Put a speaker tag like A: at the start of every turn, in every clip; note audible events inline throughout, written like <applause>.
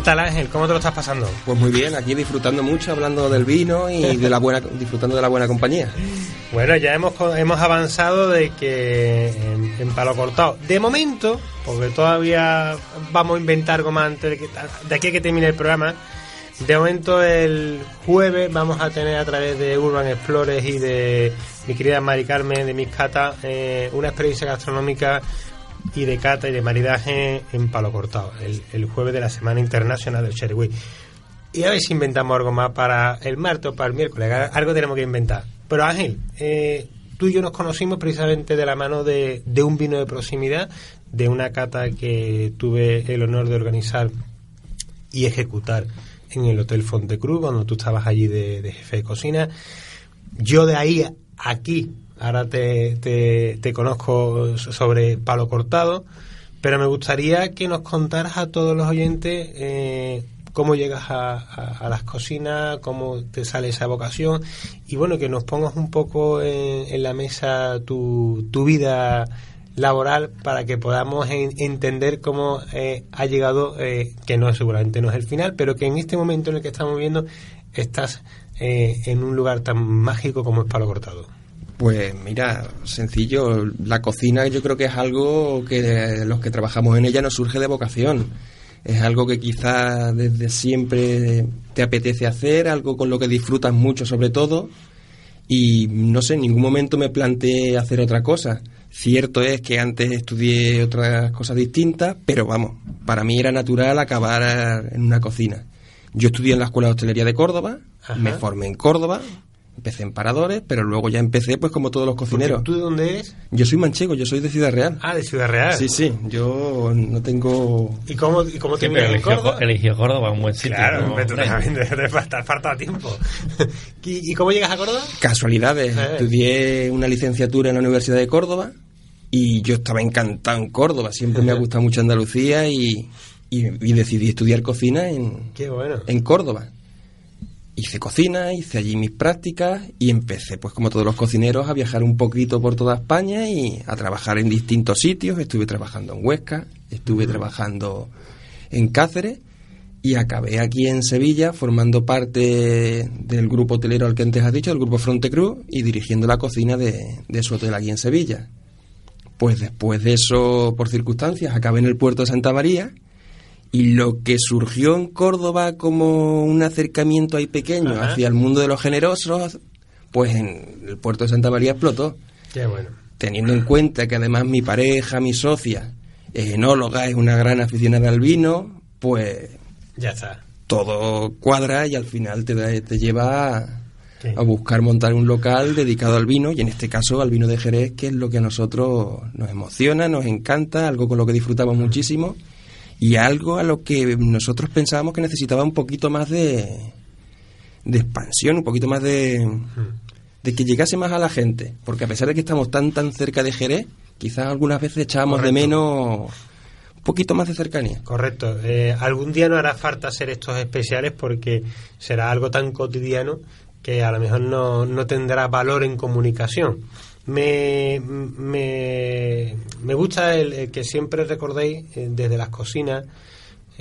A: ¿Qué tal Ángel? ¿Cómo te lo estás pasando?
B: Pues muy bien, aquí disfrutando mucho, hablando del vino y de la buena, disfrutando de la buena compañía.
A: Bueno, ya hemos, hemos avanzado de que en, Palo Cortado, de momento, porque todavía vamos a inventar algo más antes de, que, de aquí a que termine el programa, de momento el jueves vamos a tener a través de Urban Explores y de mi querida Mari Carmen de Miscata eh, una experiencia gastronómica y de cata y de maridaje en Palo Cortado, el, jueves de la Semana Internacional del Cherry Y a ver si inventamos algo más para el martes o para el miércoles. Algo tenemos que inventar. Pero Ángel, eh, tú y yo nos conocimos precisamente de la mano de, un vino de proximidad, de una cata que tuve el honor de organizar y ejecutar en el Hotel Fontecruz, cuando tú estabas allí de, de jefe de cocina. Yo de ahí aquí ahora te, te, conozco sobre palo cortado, pero me gustaría que nos contaras a todos los oyentes eh, cómo llegas a, las cocinas, cómo te sale esa vocación y bueno, que nos pongas un poco en, la mesa tu, tu, vida laboral para que podamos entender cómo eh, ha llegado, eh, que no seguramente no es el final, pero que en este momento en el que estamos viendo estás en un lugar tan mágico como es Palo Cortado.
B: Pues mira, sencillo, la cocina yo creo que es algo que los que trabajamos en ella nos surge de vocación. Es algo que quizás desde siempre te apetece hacer, algo con lo que disfrutas mucho sobre todo. Y no sé, en ningún momento me planteé hacer otra cosa. Cierto es que antes estudié otras cosas distintas, pero vamos, para mí era natural acabar en una cocina. Yo estudié en la Escuela de Hostelería de Córdoba, me formé en Córdoba, Empecé en paradores, pero luego ya empecé pues como todos los cocineros.
A: ¿Tú de dónde eres?
B: Yo soy manchego, yo soy de Ciudad Real.
A: Ah, de Ciudad Real.
B: Sí, sí, yo no tengo...
A: ¿Y cómo, y cómo te
C: eligió, Córdoba? eligió Córdoba, un buen sitio.
A: Claro, ¿no? te falta tiempo. <laughs> ¿Y, cómo llegas a Córdoba?
B: Casualidades. Eh. Estudié una licenciatura en la Universidad de Córdoba y yo estaba encantado en Córdoba. Siempre me ha gustado mucho Andalucía y, y, decidí estudiar cocina en,
A: Qué bueno.
B: en Córdoba hice cocina, hice allí mis prácticas y empecé, pues como todos los cocineros, a viajar un poquito por toda España y a trabajar en distintos sitios. Estuve trabajando en Huesca, estuve trabajando en Cáceres y acabé aquí en Sevilla formando parte del grupo hotelero al que antes has dicho, del grupo Frontecruz y dirigiendo la cocina de, de su hotel aquí en Sevilla. Pues después de eso, por circunstancias, acabé en el puerto de Santa María y lo que surgió en Córdoba como un acercamiento ahí pequeño hacia el mundo de los generosos, pues en el puerto de Santa María explotó.
A: Qué bueno.
B: Teniendo en cuenta que además mi pareja, mi socia, es enóloga, es una gran aficionada al vino, pues...
A: Ya está.
B: Todo cuadra y al final te, te lleva a, a buscar montar un local dedicado al vino y en este caso al vino de Jerez, que es lo que a nosotros nos emociona, nos encanta, algo con lo que disfrutamos muchísimo y algo a lo que nosotros pensábamos que necesitaba un poquito más de, de expansión, un poquito más de, de que llegase más a la gente, porque a pesar de que estamos tan tan cerca de Jerez, quizás algunas veces echábamos de menos un poquito más de cercanía.
A: Correcto. Eh, algún día no hará falta hacer estos especiales porque será algo tan cotidiano que a lo mejor no, no tendrá valor en comunicación. Me, me, me gusta el, que siempre recordéis eh, desde las cocinas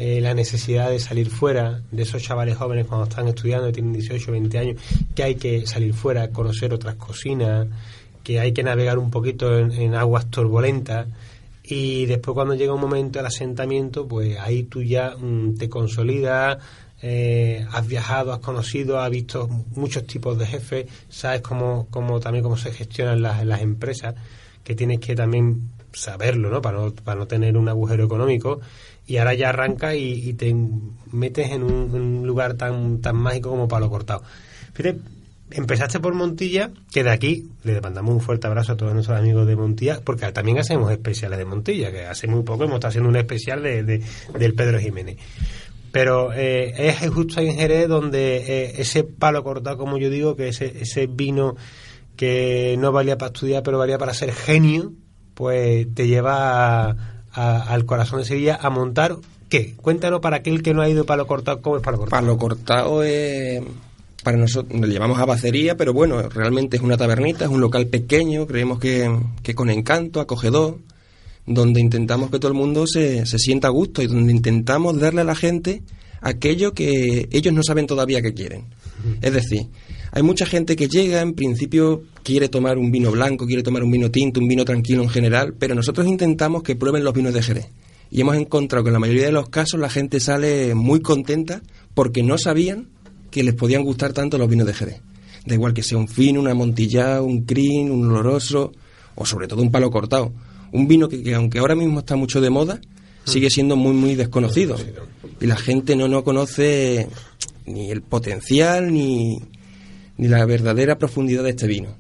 A: eh, la necesidad de salir fuera de esos chavales jóvenes cuando están estudiando tienen 18 o 20 años, que hay que salir fuera, conocer otras cocinas, que hay que navegar un poquito en, aguas turbulentas. Y después cuando llega un momento del asentamiento, pues ahí tú ya mm, te consolidas, eh, has viajado, has conocido, has visto muchos tipos de jefes, sabes cómo, cómo también cómo se gestionan las, empresas, que tienes que también saberlo, ¿no? Para no, para no tener un agujero económico. Y ahora ya arranca y, te metes en un, lugar tan, tan mágico como Palo Cortado. Fíjate, empezaste por Montilla, que de aquí le mandamos un fuerte abrazo a todos nuestros amigos de Montilla, porque también hacemos especiales de Montilla, que hace muy poco hemos estado haciendo un especial de, del Pedro Jiménez. Pero eh, es justo en Jerez donde eh, ese palo cortado, como yo digo, que ese, ese vino que no valía para estudiar, pero valía para ser genio, pues te lleva al corazón de Sevilla a montar ¿Qué? Cuéntanos para aquel que no ha ido palo cortado, ¿cómo es palo cortado?
B: Palo cortado es para nosotros, nos llamamos abacería, pero bueno, realmente es una tabernita, es un local pequeño, creemos que, que con encanto, acogedor, donde intentamos que todo el mundo se, se sienta a gusto y donde intentamos darle a la gente aquello que ellos no saben todavía que quieren. Es decir, hay mucha gente que llega, en principio quiere tomar un vino blanco, quiere tomar un vino tinto, un vino tranquilo en general, pero nosotros intentamos que prueben los vinos de Jerez y hemos encontrado que en la mayoría de los casos la gente sale muy contenta porque no sabían que les podían gustar tanto los vinos de Jerez. Da igual que sea un fino, una montilla, un crin, un oloroso o sobre todo un palo cortado. Un vino que, aunque ahora mismo está mucho de moda, sigue siendo muy muy desconocido. Y la gente no, no conoce ni el potencial ni, ni la verdadera profundidad de este vino.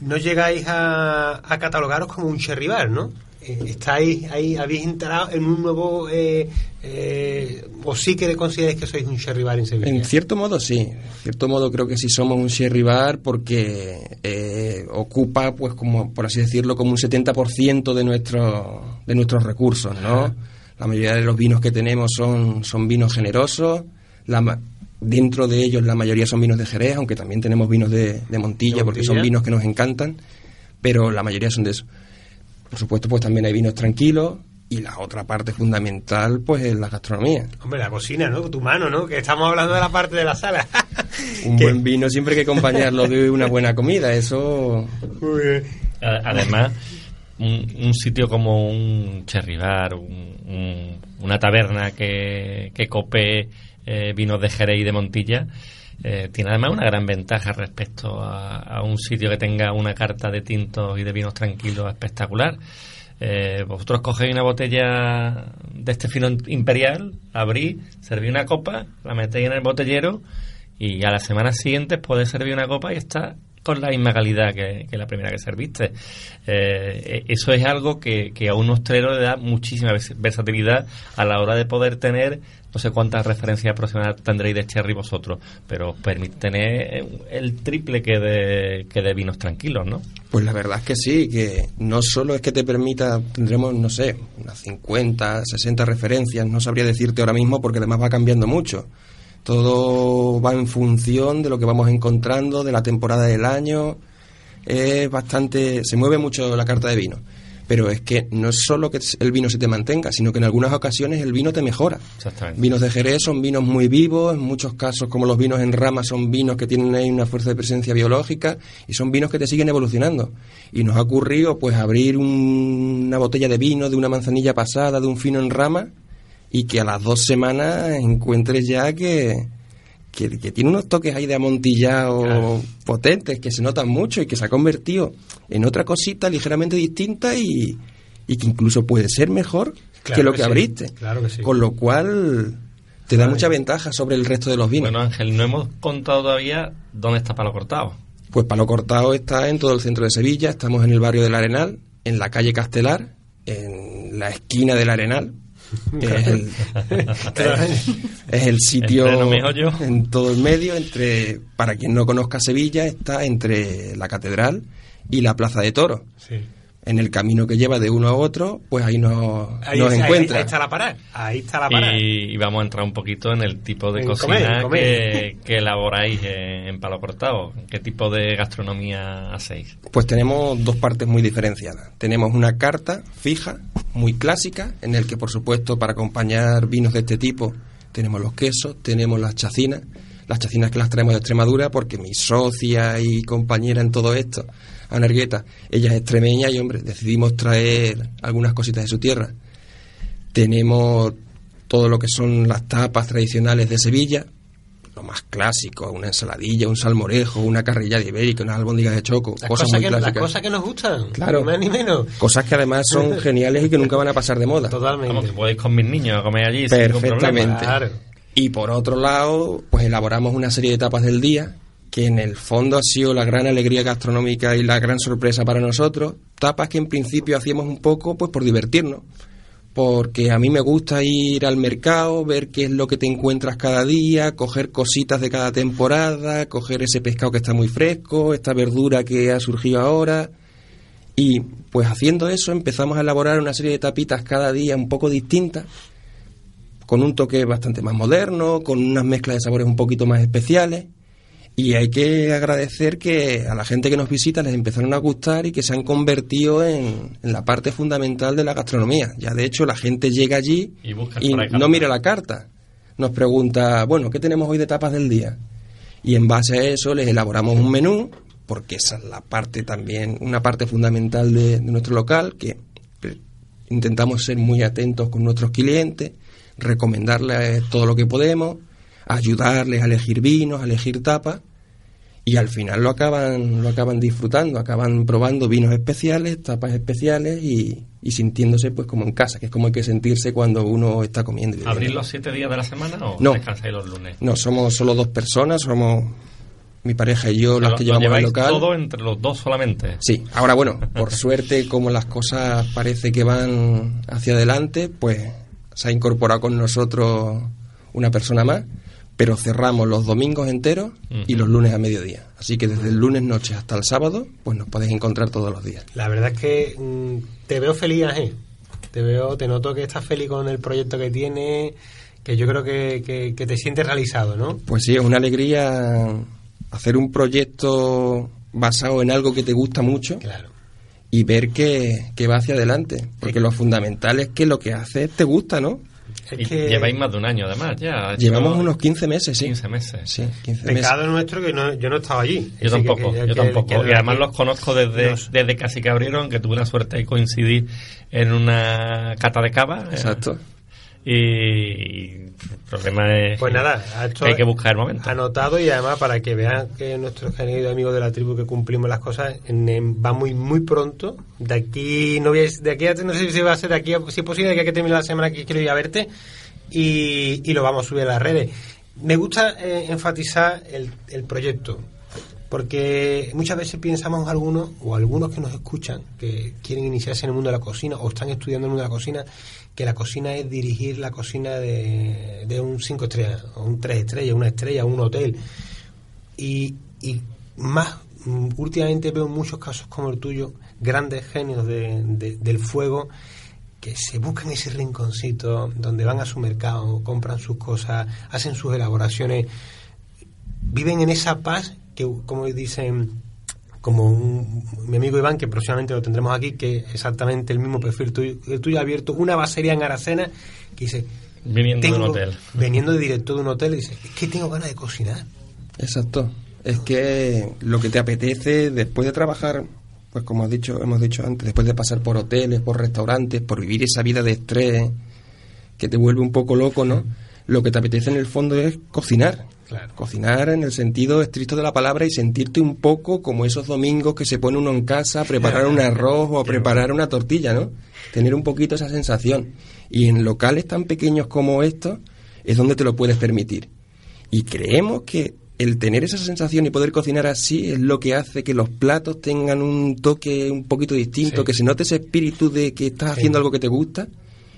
A: No llegáis a, a catalogaros como un cherry bar, ¿no? Eh, estáis ahí, habéis entrado en un nuevo, eh, eh, o sí que consideráis que sois un sherry bar en Sevilla.
B: En cierto modo sí, en cierto modo creo que sí somos un sherry bar porque ocupa, pues como por así decirlo, como un 70% de, nuestro, de nuestros recursos, ¿no? La mayoría de los vinos que tenemos son, son vinos generosos, la, dentro de ellos la mayoría son vinos de Jerez, aunque también tenemos vinos de, de Montilla, porque son vinos que nos encantan, pero la mayoría son de eso. Por supuesto, pues también hay vinos tranquilos y la otra parte fundamental, pues es la gastronomía.
A: Hombre, la cocina, ¿no? Tu mano, ¿no? Que estamos hablando de la parte de la sala. <laughs>
B: Un buen vino siempre hay que acompañarlo de una buena comida, eso...
C: Además, un, sitio como un cherry bar, una taberna que, que cope eh, vinos de Jerez y de Montilla, eh, tiene además una gran ventaja respecto a, un sitio que tenga una carta de tintos y de vinos tranquilos espectacular. Eh, vosotros cogéis una botella de este fino imperial, abrís, servís una copa, la metéis en el botellero y a la semana siguiente podéis servir una copa y está con la misma calidad que, la primera que serviste. Eh, eso es algo que, que, a un hostelero le da muchísima versatilidad a la hora de poder tener no sé cuántas referencias aproximadas tendréis de cherry vosotros, pero permite tener el triple que de, que de vinos tranquilos, ¿no?
B: Pues la verdad es que sí, que no solo es que te permita, tendremos, no sé, unas 50, 60 referencias, no sabría decirte ahora mismo porque además va cambiando mucho. Todo va en función de lo que vamos encontrando, de la temporada del año. Es bastante, se mueve mucho la carta de vino pero es que no es solo que el vino se te mantenga, sino que en algunas ocasiones el vino te mejora. Vinos de Jerez son vinos muy vivos, en muchos casos como los vinos en rama son vinos que tienen ahí una fuerza de presencia biológica y son vinos que te siguen evolucionando. Y nos ha ocurrido pues abrir una botella de vino de una manzanilla pasada, de un fino en rama y que a las dos semanas encuentres ya que, que, tiene unos toques ahí de amontillado potentes que se notan mucho y que se ha convertido en otra cosita ligeramente distinta y, que incluso puede ser mejor que lo que, abriste. Con lo cual te da mucha ventaja sobre el resto de los vinos.
C: Bueno, Ángel, no hemos contado todavía dónde está Palo Cortado.
B: Pues Palo Cortado está en todo el centro de Sevilla, estamos en el barrio del Arenal, en la calle Castelar, en la esquina del Arenal, <laughs> es el, es el sitio en todo el medio entre para quien no conozca Sevilla está entre la catedral y la plaza de toros en el camino que lleva de uno a otro, pues ahí nos, nos encuentra.
A: Ahí, está la parada. Ahí está la parada.
C: Y, vamos a entrar un poquito en el tipo de cocina Que, elaboráis en, Palo Cortado. ¿Qué tipo de gastronomía hacéis?
B: Pues tenemos dos partes muy diferenciadas. Tenemos una carta fija, muy clásica, en el que, por supuesto, para acompañar vinos de este tipo, tenemos los quesos, tenemos las chacinas. Las chacinas que las traemos de Extremadura porque mi socia y compañera en todo esto Ana Argueta. Ella es extremeña y, hombre, decidimos traer algunas cositas de su tierra. Tenemos todo lo que son las tapas tradicionales de Sevilla, lo más clásico, una ensaladilla, un salmorejo, una carrilla de ibérica, unas albóndigas de choco, cosas, muy clásicas.
A: Las cosas que nos gustan,
B: claro,
A: ni más ni menos.
B: Cosas que además son <laughs> geniales y que nunca van a pasar de moda.
A: Totalmente.
C: Como que podéis con mis niños a comer allí
B: Perfectamente. Y por otro lado, pues elaboramos una serie de tapas del día que en el fondo ha sido la gran alegría gastronómica y la gran sorpresa para nosotros. Tapas que en principio hacíamos un poco pues por divertirnos, porque a mí me gusta ir al mercado, ver qué es lo que te encuentras cada día, coger cositas de cada temporada, coger ese pescado que está muy fresco, esta verdura que ha surgido ahora. Y pues haciendo eso empezamos a elaborar una serie de tapitas cada día un poco distintas, con un toque bastante más moderno, con unas mezclas de sabores un poquito más especiales. Y hay que agradecer que a la gente que nos visita les empezaron a gustar y que se han convertido en, en la parte fundamental de la gastronomía. Ya de hecho la gente llega allí
C: Y
B: no mira la carta. Nos pregunta, bueno, ¿qué tenemos hoy de tapas del día? Y en base a eso les elaboramos un menú, porque esa es la parte también, una parte fundamental de, de nuestro local, que intentamos ser muy atentos con nuestros clientes, recomendarles todo lo que podemos, ayudarles a elegir vinos, a elegir tapas, y al final lo acaban, lo acaban disfrutando, acaban probando vinos especiales, tapas especiales y, y sintiéndose pues como en casa, que es como hay que sentirse cuando uno está comiendo.
C: ¿Abrís los siete días de la semana o
B: No.
C: descansáis los lunes?
B: No, somos solo dos personas, somos mi pareja y yo
C: O sea,
B: las que
C: lo
B: llevamos
C: lleváis
B: local.
C: todo entre los dos solamente.
B: Sí, ahora bueno, por suerte, como las cosas parece que van hacia adelante, pues se ha incorporado con nosotros una persona más, pero cerramos los domingos enteros y los lunes a mediodía. Así que desde el lunes noche hasta el sábado, pues nos podéis encontrar todos los días.
A: La verdad es que mm, te veo feliz, Ángel. Te veo, te noto que estás feliz con el proyecto que tienes, que yo creo que, que- que te sientes realizado, ¿no?
B: Pues sí, es una alegría hacer un proyecto basado en algo que te gusta mucho
A: Claro.
B: y ver que, que va hacia adelante. Porque lo fundamental es que lo que haces te gusta, ¿no?
A: Es
C: Y
A: que
C: lleváis más de un año además ya.
B: Llevamos unos 15 meses, sí.
C: 15 meses.
B: Sí, 15 meses.
A: pecado nuestro que no, yo no estaba allí.
C: Yo
A: que-
C: tampoco,
A: que-
C: yo
A: que-
C: tampoco.
A: que-
C: y además
A: que-
C: los conozco desde, desde casi que abrieron, que tuve la suerte de coincidir en una cata de cava. eh,
B: Exacto.
C: Y el problema es
A: Pues nada,
C: que hay que buscar el momento.
A: Anotado y además para que vean que nuestros queridos amigos de la tribu que cumplimos las cosas en- en- va muy muy pronto. De aquí no voy a, de aquí a- no sé si va a ser de aquí, a- si es posible de aquí a que termine la semana que quiero ir a verte y, y lo vamos a subir a las redes. Me gusta eh, enfatizar el, el proyecto porque muchas veces pensamos algunos o algunos que nos escuchan que quieren iniciarse en el mundo de la cocina o están estudiando el mundo de la cocina que la cocina es dirigir la cocina de, de un 5 estrellas o un 3 estrellas, una estrella, un hotel. Y, y más mm, últimamente veo muchos casos como el tuyo grandes genios de- de- del fuego que se buscan ese rinconcito donde van a su mercado, compran sus cosas, hacen sus elaboraciones viven en esa paz que, como dicen, como un- mi amigo Iván, que próximamente lo tendremos aquí, que exactamente el mismo perfil tuyo, el tuyo ha abierto una basería en Aracena, que dice,
C: Viniendo de un hotel. <laughs>
A: veniendo de directo de un hotel, y dice, es que tengo ganas de cocinar.
B: Exacto. Es que lo que te apetece después de trabajar, pues como has dicho, hemos dicho antes, después de pasar por hoteles, por restaurantes, por vivir esa vida de estrés que te vuelve un poco loco, ¿no? Lo que te apetece en el fondo es cocinar.
A: Claro.
B: Cocinar en el sentido estricto de la palabra y sentirte un poco como esos domingos que se pone uno en casa a preparar un <laughs> arroz o a preparar una tortilla, ¿no? Tener un poquito esa sensación. Y en locales tan pequeños como estos es donde te lo puedes permitir. Y creemos que el tener esa sensación y poder cocinar así es lo que hace que los platos tengan un toque un poquito distinto,
A: Sí.
B: que se note ese espíritu de que estás
A: Sí.
B: haciendo algo que te gusta.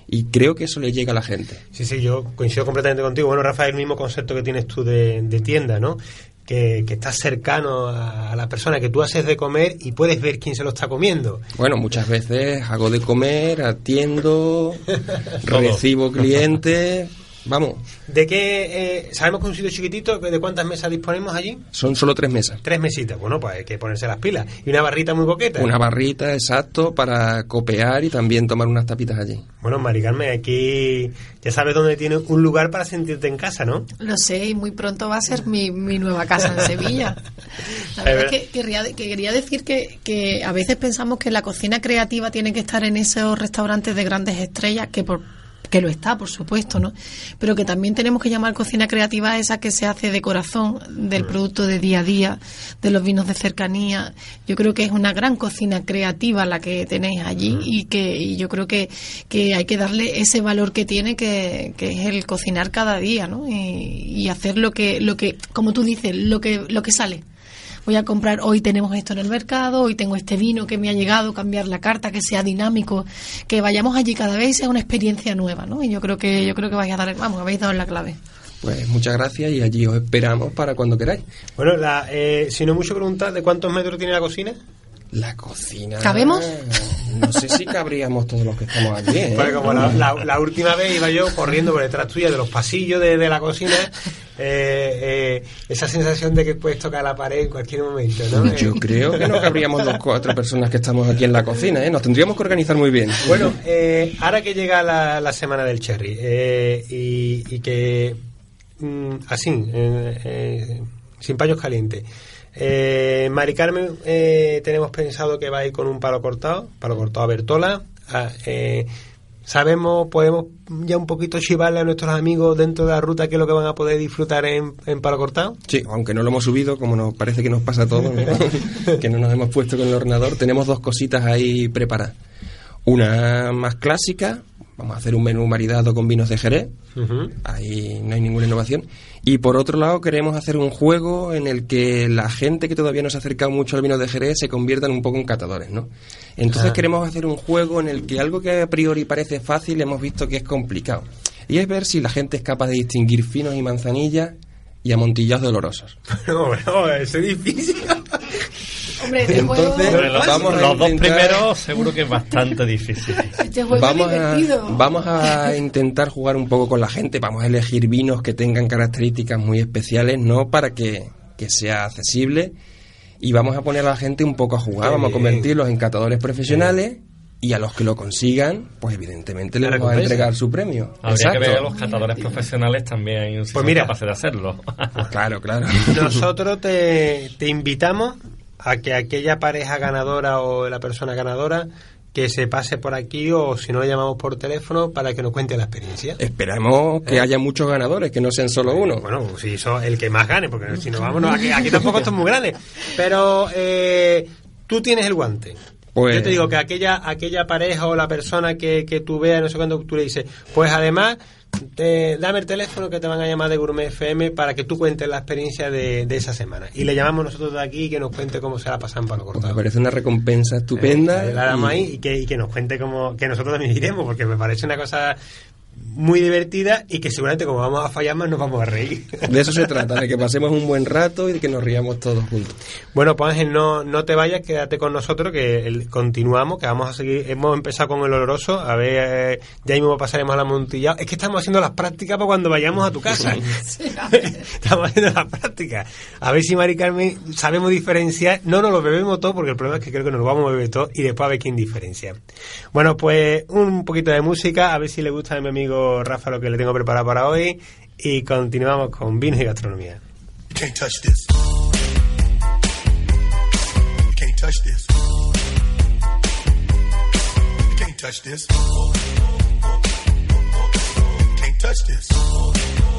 B: Y creo que eso le llega a la gente.
A: Sí, sí, yo coincido completamente contigo. Bueno, Rafael, el mismo concepto que tienes tú de, de tienda, ¿no? Que, que estás cercano a, a la persona que tú haces de comer y puedes ver quién se lo está comiendo.
B: Bueno, muchas veces hago de comer, atiendo, <laughs> recibo clientes. Vamos,
A: ¿De qué? eh, ¿Sabemos que es un sitio chiquitito? ¿De cuántas mesas disponemos allí?
B: son solo tres mesas.
A: Tres mesitas. Bueno, pues hay que ponerse las pilas. Y una barrita muy coqueta.
B: Una barrita, exacto, para copear y también tomar unas tapitas allí.
A: Bueno, Mari Carmen, aquí ya sabes dónde tienes un lugar para sentirte en casa, ¿no?
D: Lo sé, y muy pronto va a ser mi, mi nueva casa en Sevilla. <laughs> La verdad es que querría, que quería decir que, que a veces pensamos que la cocina creativa tiene que estar en esos restaurantes de grandes estrellas, que por, que lo está, por supuesto, ¿no? Pero que también tenemos que llamar cocina creativa a esa que se hace de corazón, del producto de día a día, de los vinos de cercanía. Yo creo que es una gran cocina creativa la que tenéis allí y que y yo creo que, que hay que darle ese valor que tiene, que, que es el cocinar cada día, ¿no? Y, y hacer lo que, lo que, como tú dices, lo que, lo que sale voy a comprar, hoy tenemos esto en el mercado, hoy tengo este vino que me ha llegado, cambiar la carta, que sea dinámico, que vayamos allí cada vez y sea una experiencia nueva, ¿no? Y yo creo que yo creo que vais a dar, vamos, habéis dado la clave.
B: Pues muchas gracias y allí os esperamos para cuando queráis.
A: Bueno, la, eh, si no mucho preguntar, ¿de cuántos metros tiene la cocina?
B: La cocina.
D: ¿Cabemos?
B: No sé si cabríamos todos los que estamos aquí. ¿eh?
A: Porque como la, la- la última vez iba yo corriendo por detrás tuya de los pasillos de, de la cocina, eh, eh, esa sensación de que puedes tocar la pared en cualquier momento, ¿no?
B: Yo creo que no cabríamos los cuatro personas que estamos aquí en la cocina, ¿eh? Nos tendríamos que organizar muy bien.
A: Bueno, eh, ahora que llega la, la semana del cherry eh, y, y que mm, así, eh, eh, sin paños calientes. Eh, Mari Carmen, eh, tenemos pensado que va a ir con un palo cortado, palo cortado a Bertola. Ah, eh, sabemos, podemos ya un poquito chivarle a nuestros amigos dentro de la ruta qué es lo que van a poder disfrutar en, en palo cortado.
B: Sí, aunque no lo hemos subido, como nos parece que nos pasa a todos, ¿no? <laughs> <laughs> que no nos hemos puesto con el ordenador, tenemos dos cositas ahí preparadas. Una más clásica, vamos a hacer un menú maridado con vinos de Jerez, ahí no hay ninguna innovación. Y por otro lado, queremos hacer un juego en el que la gente que todavía no se ha acercado mucho al vino de Jerez se conviertan un poco en catadores, ¿no? Entonces
A: Ah.
B: queremos hacer un juego en el que algo que a priori parece fácil hemos visto que es complicado. Y es ver si la gente es capaz de distinguir finos y manzanillas y amontillados dolorosos.
A: No, eso es difícil.
D: Hombre, este
B: Entonces,
D: juego,
C: Hombre, los,
B: Vamos
C: los dos primeros seguro que es bastante difícil.
D: este juego
B: Vamos
D: es
B: a,
D: divertido.
B: vamos a intentar jugar un poco con la gente, vamos a elegir vinos que tengan características muy especiales, ¿no? Para que, que sea accesible y vamos a poner a la gente un poco a jugar, vamos a convertirlos en catadores profesionales y a los que lo consigan, pues evidentemente les vamos a entregar su premio.
C: Habría que ver a los catadores profesionales también si
A: Pues
C: son
A: mira.
C: capaces de hacerlo.
B: Pues claro, claro.
A: Nosotros te, te invitamos a que aquella pareja ganadora o la persona ganadora que se pase por aquí o si no le llamamos por teléfono para que nos cuente la experiencia.
B: Esperamos que haya muchos ganadores, que no sean solo uno.
A: Bueno, si eso el que más gane, porque si no vamos, no, aquí, aquí tampoco es muy grande. Pero eh, tú tienes el guante.
B: Pues-
A: Yo te digo que aquella aquella pareja o la persona que, que tú veas, no sé cuándo tú le dices, pues además, te- dame el teléfono que te van a llamar de Gourmet FM para que tú cuentes la experiencia de, de esa semana. Y le llamamos nosotros de aquí y que nos cuente cómo se la pasan para lo
B: Me
A: cortado.
B: parece una recompensa estupenda.
A: Eh, la damos
B: y-
A: ahí y que, y que nos cuente cómo que nosotros también iremos, porque me parece una cosa muy divertida y que seguramente como vamos a fallar más nos vamos a reír. <laughs>
B: De eso se trata, de que pasemos un buen rato y de que nos riamos todos juntos.
A: Bueno, pues Ángel, no, no te vayas, quédate con nosotros, que el- continuamos, que vamos a seguir. Hemos empezado con el oloroso, a ver, eh, ya mismo pasaremos a la montilla. Es que estamos haciendo las prácticas para cuando vayamos a tu casa. <laughs> estamos haciendo las prácticas. A ver si Mari Carmen sabemos diferenciar. No nos lo bebemos todo, porque el problema es que creo que nos lo vamos a beber todo y después a ver quién diferencia. Bueno, pues un poquito de música, a ver si le gusta a mi amigo Rafa lo que le tengo preparado para hoy. Y continuamos con vinos y gastronomía.
E: Can't touch this. Can't touch this. You can't touch this. Can't touch this.